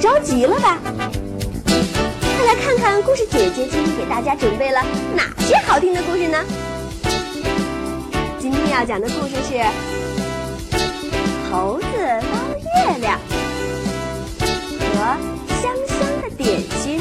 着急了吧？快来看看故事姐姐今天给大家准备了哪些好听的故事呢？今天要讲的故事是《猴子捞月亮》和香香的点心。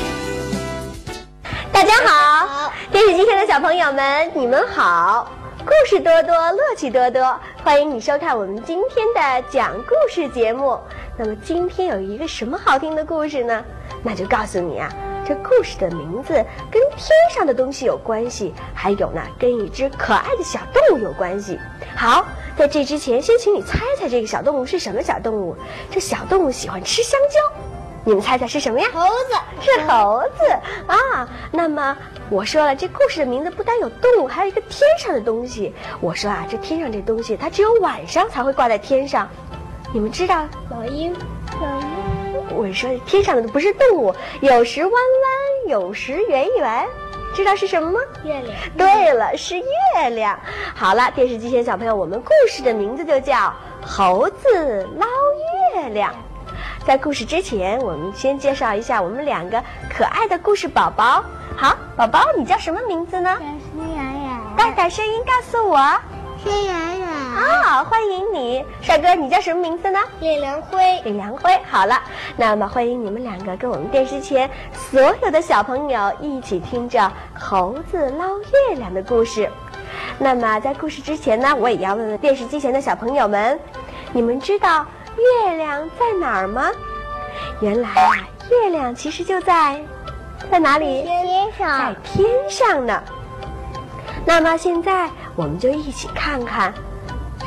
大家好，电视机前的小朋友们，你们好！故事多多，乐趣多多，欢迎你收看我们今天的讲故事节目。那么今天有一个什么好听的故事呢？那就告诉你啊，这故事的名字跟天上的东西有关系，还有呢，跟一只可爱的小动物有关系。好，在这之前，先请你猜猜这个小动物是什么小动物？这小动物喜欢吃香蕉，你们猜猜是什么呀？猴子是猴子啊。那么我说了，这故事的名字不单有动物，还有一个天上的东西。我说啊，这天上这东西，它只有晚上才会挂在天上。你们知道？老鹰，老鹰。我说天上的不是动物，有时弯弯，有时圆圆，知道是什么吗？月亮。对了，是月亮。好了，电视机前小朋友，我们故事的名字就叫《猴子捞月亮》。在故事之前，我们先介绍一下我们两个可爱的故事宝宝。好，宝宝，你叫什么名字呢？我是圆圆。大点声音告诉我。是圆圆。啊，欢迎你，帅哥，你叫什么名字呢？李良辉。李良辉。好了，那么欢迎你们两个跟我们电视前所有的小朋友一起听着猴子捞月亮的故事。那么在故事之前呢，我也要问问电视机前的小朋友们，你们知道月亮在哪儿吗？原来啊，月亮其实就在在哪里？天上。在天上呢。那么现在我们就一起看看，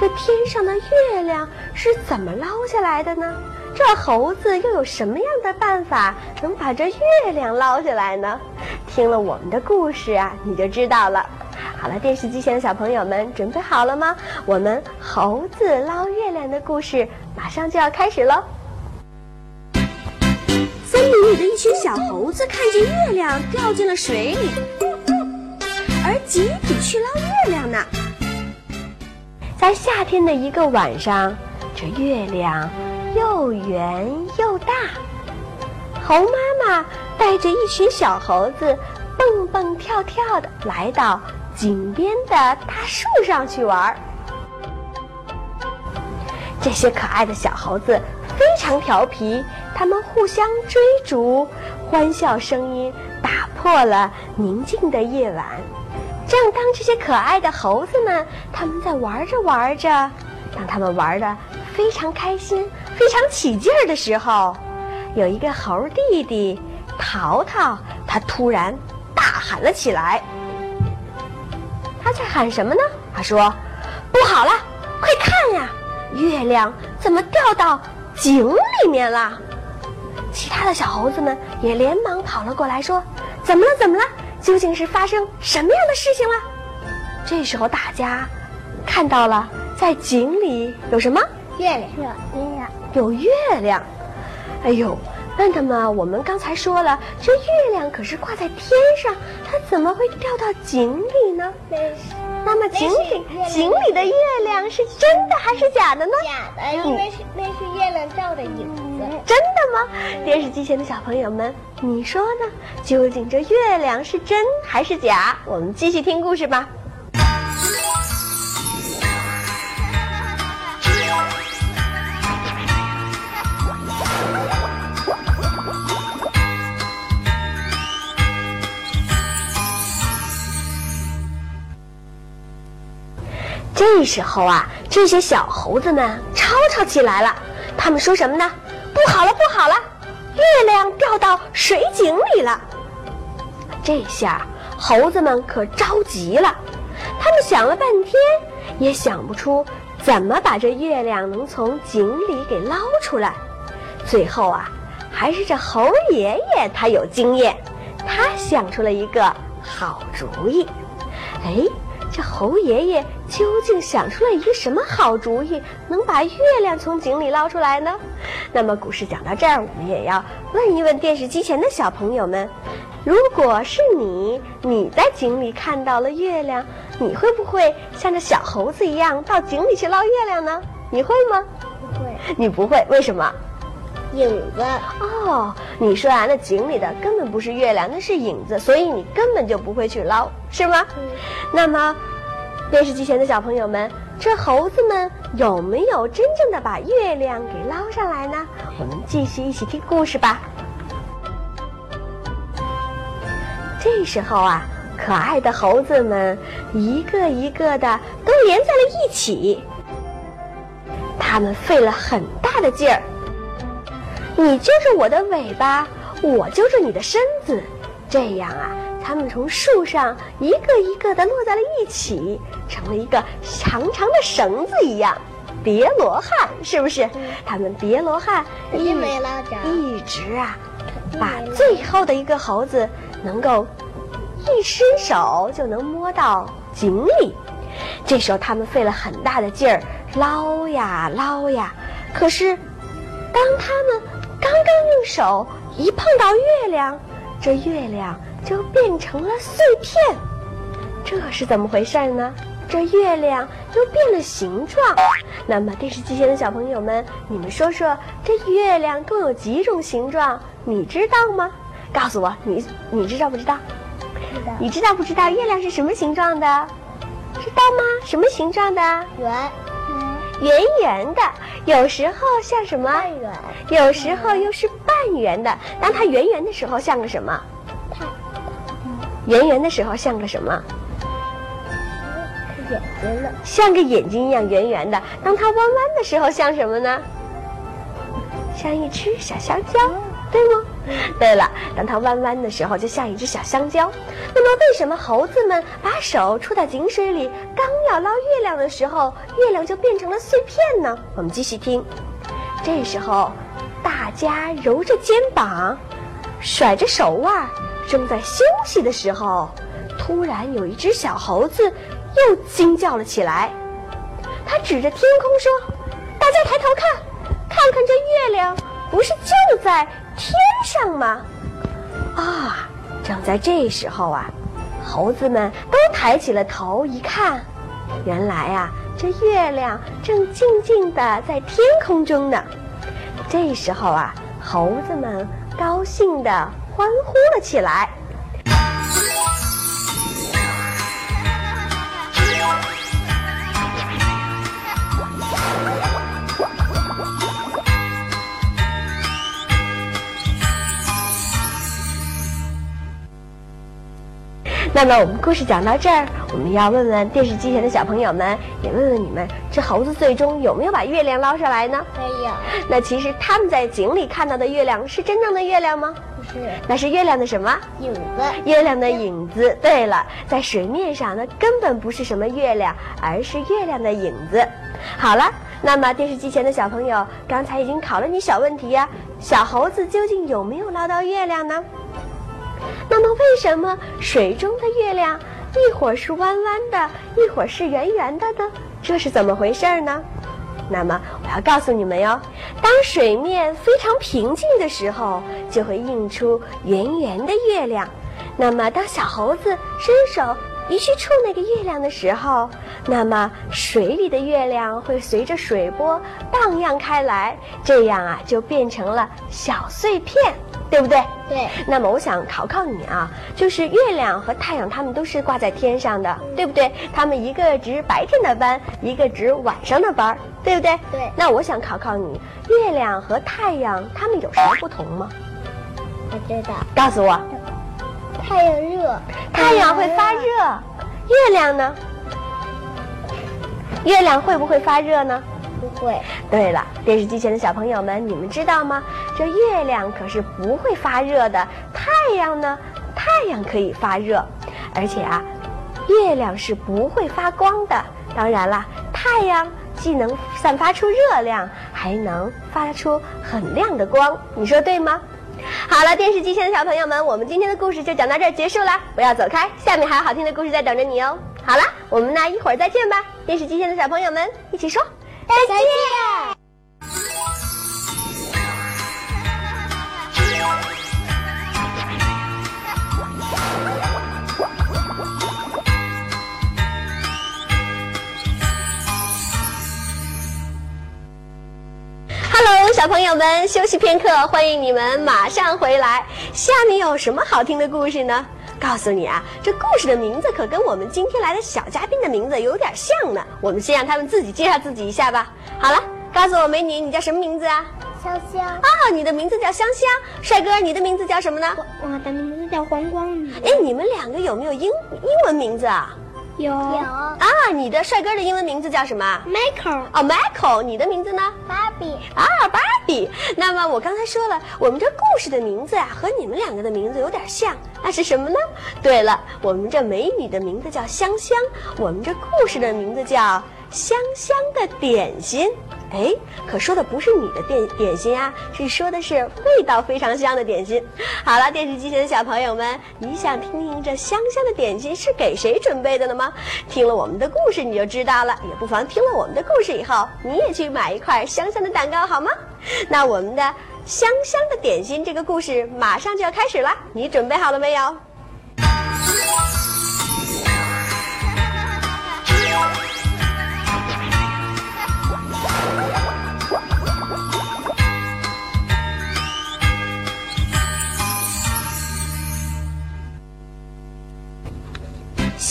这天上的月亮是怎么捞下来的呢？这猴子又有什么样的办法能把这月亮捞下来呢？听了我们的故事啊，你就知道了。好了，电视机前的小朋友们，准备好了吗？我们猴子捞月亮的故事马上就要开始喽。森林里的一群小猴子看见月亮掉进了水里。而集体去捞月亮呢。在夏天的一个晚上，这月亮又圆又大。猴妈妈带着一群小猴子蹦蹦跳跳的来到井边的大树上去玩。这些可爱的小猴子非常调皮，它们互相追逐，欢笑声音打破了宁静的夜晚。正当这些可爱的猴子们，他们在玩着玩着，当他们玩的非常开心、非常起劲儿的时候，有一个猴弟弟淘淘，他突然大喊了起来。他在喊什么呢？他说：“不好了，快看呀，月亮怎么掉到井里面了？”其他的小猴子们也连忙跑了过来，说：“怎么了？怎么了？”究竟是发生什么样的事情了？这时候大家看到了，在井里有什么？月亮，月亮，有月亮。哎呦，那么我们刚才说了，这月亮可是挂在天上，它怎么会掉到井里呢？那么井里井里的月亮是真的还是假的呢？假的，因为是那是月亮照的影子。真的吗？电视机前的小朋友们，你说呢？究竟这月亮是真还是假？我们继续听故事吧。这时候啊，这些小猴子们吵吵起来了。他们说什么呢？不好了，不好了，月亮掉到水井里了。这下猴子们可着急了，他们想了半天，也想不出怎么把这月亮能从井里给捞出来。最后啊，还是这猴爷爷他有经验，他想出了一个好主意。哎。这猴爷爷究竟想出了一个什么好主意，能把月亮从井里捞出来呢？那么故事讲到这儿，我们也要问一问电视机前的小朋友们：如果是你，你在井里看到了月亮，你会不会像这小猴子一样到井里去捞月亮呢？你会吗？不会。你不会，为什么？影子。哦，你说啊，那井里的根本不是月亮，那是影子，所以你根本就不会去捞，是吗？嗯。那么，电视机前的小朋友们，这猴子们有没有真正的把月亮给捞上来呢？我们继续一起听故事吧。这时候啊，可爱的猴子们一个一个的都连在了一起，他们费了很大的劲儿。你揪着我的尾巴，我揪着你的身子，这样啊，他们从树上一个一个的落在了一起，成了一个长长的绳子一样，叠罗汉是不是？他们叠罗汉一没捞着，一直啊，把最后的一个猴子能够一伸手就能摸到井里。这时候他们费了很大的劲儿捞呀捞呀，可是当他们刚刚用手一碰到月亮，这月亮就变成了碎片。这是怎么回事呢？这月亮又变了形状。那么电视机前的小朋友们，你们说说，这月亮共有几种形状？你知道吗？告诉我，你你知道不知道？知道。你知道不知道月亮是什么形状的？知道吗？什么形状的？圆。圆圆的，有时候像什么？半圆。有时候又是半圆的。当它圆圆的时候，像个什么？太。圆圆的时候像个什么？眼睛呢？像个眼睛一样圆圆的。当它弯弯的时候，像什么呢？像一只小香蕉，对吗？对了，当它弯弯的时候，就像一只小香蕉。那么，为什么猴子们把手触到井水里，刚要捞月亮的时候，月亮就变成了碎片呢？我们继续听。这时候，大家揉着肩膀，甩着手腕，正在休息的时候，突然有一只小猴子又惊叫了起来。他指着天空说：“大家抬头看，看看这月亮，不是就在……”天上吗？啊！正在这时候啊，猴子们都抬起了头，一看，原来啊，这月亮正静静的在天空中呢。这时候啊，猴子们高兴的欢呼了起来。那么我们故事讲到这儿，我们要问问电视机前的小朋友们，也问问你们，这猴子最终有没有把月亮捞上来呢？没有。那其实他们在井里看到的月亮是真正的月亮吗？那是月亮的什么？影子。月亮的影子。对了，在水面上，那根本不是什么月亮，而是月亮的影子。好了，那么电视机前的小朋友，刚才已经考了你小问题呀，小猴子究竟有没有捞到月亮呢？那么，为什么水中的月亮一会儿是弯弯的，一会儿是圆圆的呢？这是怎么回事呢？那么，我要告诉你们哟，当水面非常平静的时候，就会映出圆圆的月亮。那么，当小猴子伸手一去触那个月亮的时候，那么水里的月亮会随着水波荡漾开来，这样啊，就变成了小碎片。对不对？对。那么我想考考你啊，就是月亮和太阳，它们都是挂在天上的，对不对？它们一个值白天的班，一个值晚上的班，对不对？对。那我想考考你，月亮和太阳它们有什么不同吗？我知道。告诉我。太阳热。太阳会发热。月亮呢？月亮会不会发热呢？不会。对了，电视机前的小朋友们，你们知道吗？这月亮可是不会发热的。太阳呢？太阳可以发热，而且啊，月亮是不会发光的。当然了，太阳既能散发出热量，还能发出很亮的光。你说对吗？好了，电视机前的小朋友们，我们今天的故事就讲到这儿结束了。不要走开，下面还有好听的故事在等着你哦。好了，我们呢一会儿再见吧。电视机前的小朋友们，一起说。再见。哈喽小朋友们，休息片刻，欢迎你们马上回来。下面有什么好听的故事呢？告诉你啊，这故事的名字可跟我们今天来的小嘉宾的名字有点像呢。我们先让他们自己介绍自己一下吧。好了，告诉我美女，你叫什么名字啊？香香，啊，你的名字叫香香。帅哥，你的名字叫什么呢？我的名字叫黄光宇。哎，你们两个有没有英英文名字啊？有有啊，你的帅哥的英文名字叫什么？Michael 哦，Michael，你的名字呢？芭比，啊，芭比。那么我刚才说了，我们这故事的名字啊，和你们两个的名字有点像，那是什么呢？对了，我们这美女的名字叫香香，我们这故事的名字叫香香的点心。哎，可说的不是你的点点心啊，是说的是味道非常香的点心。好了，电视机前的小朋友们，你想听听这香香的点心是给谁准备的呢吗？听了我们的故事你就知道了，也不妨听了我们的故事以后，你也去买一块香香的蛋糕好吗？那我们的香香的点心这个故事马上就要开始了，你准备好了没有？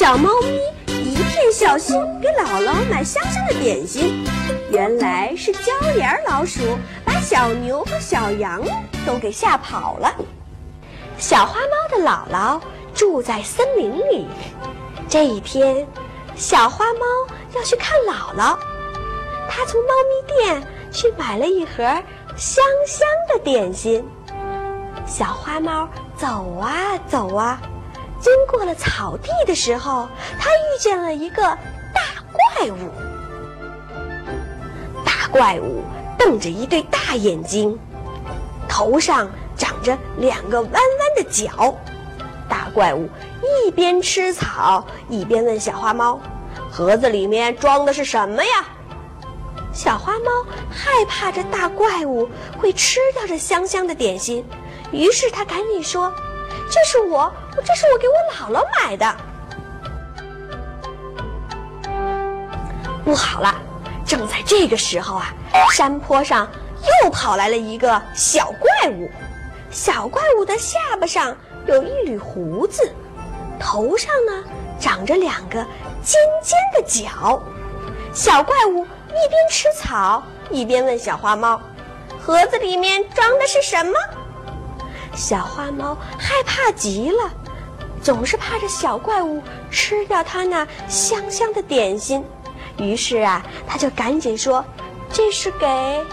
小猫咪一片孝心给姥姥买香香的点心，原来是椒盐老鼠把小牛和小羊都给吓跑了。小花猫的姥姥住在森林里，这一天，小花猫要去看姥姥，它从猫咪店去买了一盒香香的点心。小花猫走啊走啊。经过了草地的时候，他遇见了一个大怪物。大怪物瞪着一对大眼睛，头上长着两个弯弯的角。大怪物一边吃草，一边问小花猫：“盒子里面装的是什么呀？”小花猫害怕这大怪物会吃掉这香香的点心，于是它赶紧说。这是我，这是我给我姥姥买的。不好了，正在这个时候啊，山坡上又跑来了一个小怪物。小怪物的下巴上有一缕胡子，头上呢长着两个尖尖的角。小怪物一边吃草，一边问小花猫：“盒子里面装的是什么？”小花猫害怕极了，总是怕这小怪物吃掉它那香香的点心。于是啊，它就赶紧说：“这是给，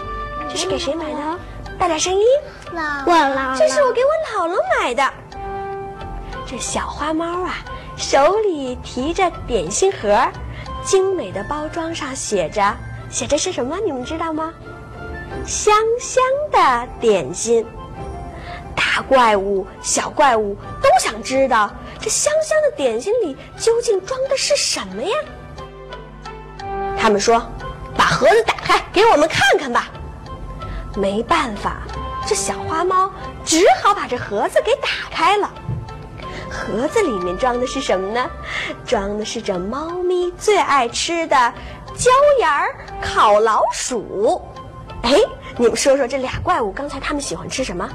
这是给谁买的？大点声音！我姥这是我给我姥姥买的。”这小花猫啊，手里提着点心盒，精美的包装上写着写着是什么？你们知道吗？香香的点心。大怪物、小怪物都想知道这香香的点心里究竟装的是什么呀？他们说：“把盒子打开，给我们看看吧。”没办法，这小花猫只好把这盒子给打开了。盒子里面装的是什么呢？装的是这猫咪最爱吃的椒盐烤老鼠。哎，你们说说，这俩怪物刚才他们喜欢吃什么？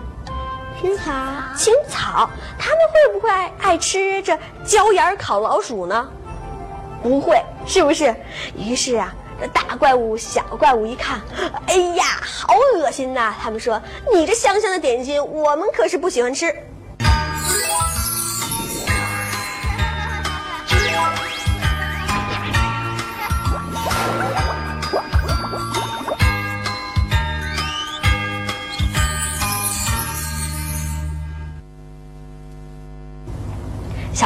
青草，青草，他们会不会爱吃这椒盐烤老鼠呢？不会，是不是？于是啊，这大怪物、小怪物一看，哎呀，好恶心呐！他们说：“你这香香的点心，我们可是不喜欢吃。”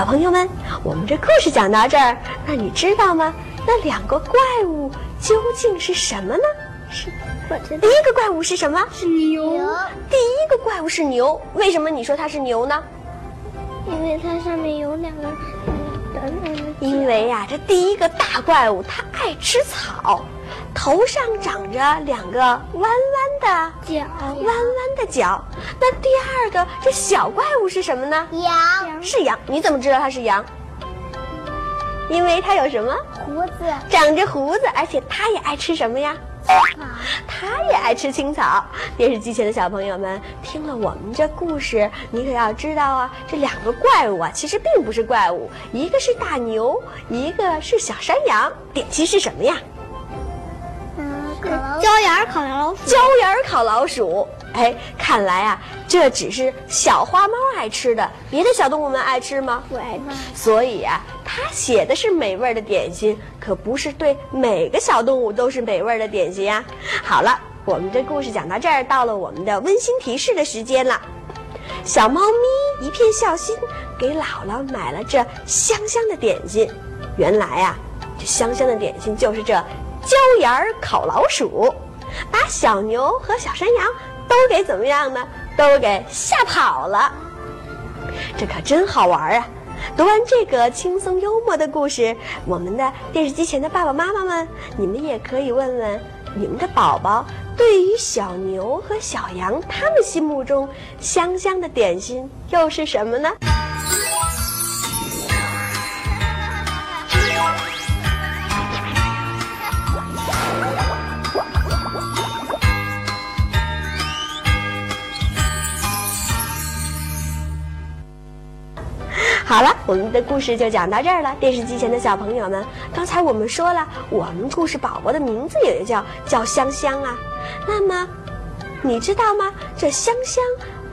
朋友们，我们这故事讲到这儿，那你知道吗？那两个怪物究竟是什么呢？是我知第一个怪物是什么？是牛，第一个怪物是牛，为什么你说它是牛呢？因为它上面有两个短短的。因为呀、这第一个大怪物它爱吃草，头上长着两个弯弯的角弯弯的角。那第二个这小怪物是什么呢？羊是羊。你怎么知道它是羊？因为它有什么？胡子长着胡子，而且它也爱吃什么呀？它也爱爱吃青草。电视机前的小朋友们，听了我们这故事，你可要知道啊，这两个怪物啊，其实并不是怪物，一个是大牛，一个是小山羊。点心是什么呀？椒盐烤老鼠，椒盐烤老鼠。哎，看来啊，这只是小花猫爱吃的，别的小动物们爱吃吗？不爱吃。所以啊，它写的是美味的点心，可不是对每个小动物都是美味的点心呀。好了，我们这故事讲到这儿，到了我们的温馨提示的时间了。小猫咪一片孝心，给姥姥买了这香香的点心。原来啊，这香香的点心就是这椒盐烤老鼠，把小牛和小山羊。都给怎么样呢？都给吓跑了，这可真好玩啊！读完这个轻松幽默的故事，我们的电视机前的爸爸妈妈们，你们也可以问问你们的宝宝，对于小牛和小羊，他们心目中香香的点心又是什么呢？好了，我们的故事就讲到这儿了。电视机前的小朋友们，刚才我们说了，我们故事宝宝的名字也叫叫香香啊。那么，你知道吗？这香香，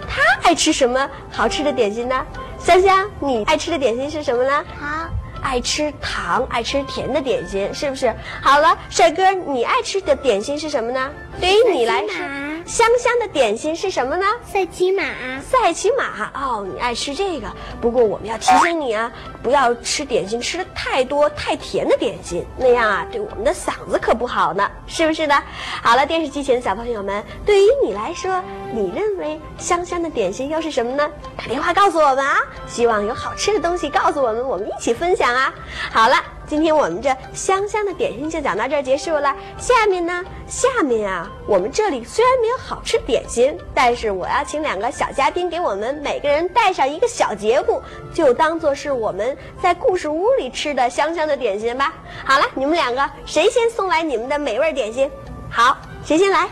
他爱吃什么好吃的点心呢？香香，你爱吃的点心是什么呢？好，爱吃糖，爱吃甜的点心，是不是？好了，帅哥，你爱吃的点心是什么呢？对于你来说。香香的点心是什么呢？赛琪玛。赛琪玛哦，你爱吃这个。不过我们要提醒你啊，不要吃点心吃的太多太甜的点心，那样啊对我们的嗓子可不好呢，是不是呢？好了，电视机前的小朋友们，对于你来说，你认为香香的点心又是什么呢？打电话告诉我们啊！希望有好吃的东西告诉我们，我们一起分享啊！好了。今天我们这香香的点心就讲到这儿结束了。下面呢，下面啊，我们这里虽然没有好吃点心，但是我要请两个小嘉宾给我们每个人带上一个小节目，就当做是我们在故事屋里吃的香香的点心吧。好了，你们两个谁先送来你们的美味点心？好，谁先来？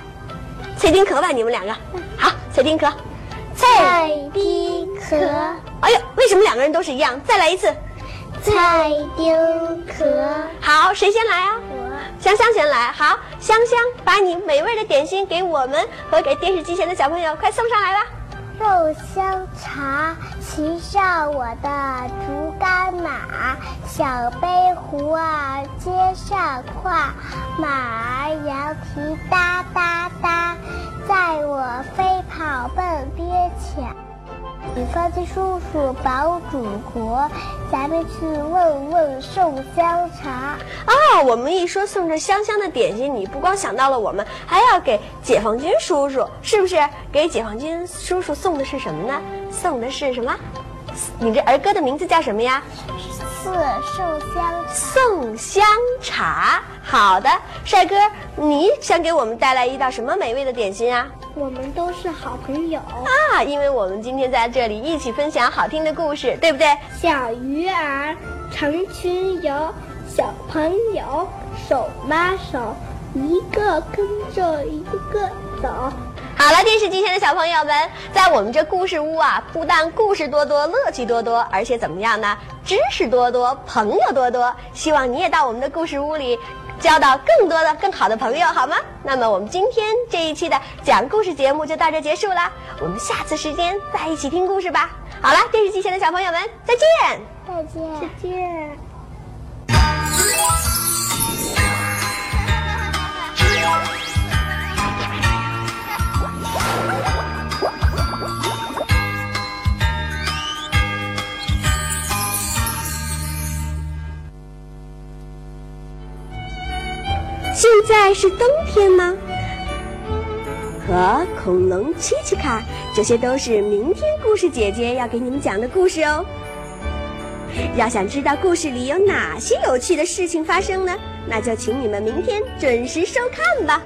蔡丁壳吧，你们两个。好，蔡丁壳。蔡丁壳。哎呦，为什么两个人都是一样？再来一次。菜丁壳，好，谁先来啊？我，香香先来。好，香香，把你美味的点心给我们和给电视机前的小朋友，快送上来吧。肉香茶，骑上我的竹竿马，小背壶儿接上胯，马儿摇蹄哒哒哒，载我飞跑奔边墙。你放心，叔叔保祖国，咱们去问问送香茶。啊，我们一说送这香香的点心，你不光想到了我们，还要给解放军叔叔，是不是？给解放军叔叔送的是什么呢？送的是什么？你这儿歌的名字叫什么呀？送送香送香茶。好的，帅哥，你想给我们带来一道什么美味的点心啊？我们都是好朋友啊，因为我们今天在这里一起分享好听的故事，对不对？小鱼儿成群游，小朋友手拉手，一个跟着一个走。好了，电视机前的小朋友们，在我们这故事屋啊，不但故事多多，乐趣多多，而且怎么样呢？知识多多，朋友多多。希望你也到我们的故事屋里。交到更多的、更好的朋友，好吗？那么我们今天这一期的讲故事节目就到这结束了，我们下次时间再一起听故事吧。好了，电视机前的小朋友们，再见！再见！再见！是冬天吗？和恐龙奇奇卡，这些都是明天故事姐姐要给你们讲的故事哦。要想知道故事里有哪些有趣的事情发生呢？那就请你们明天准时收看吧。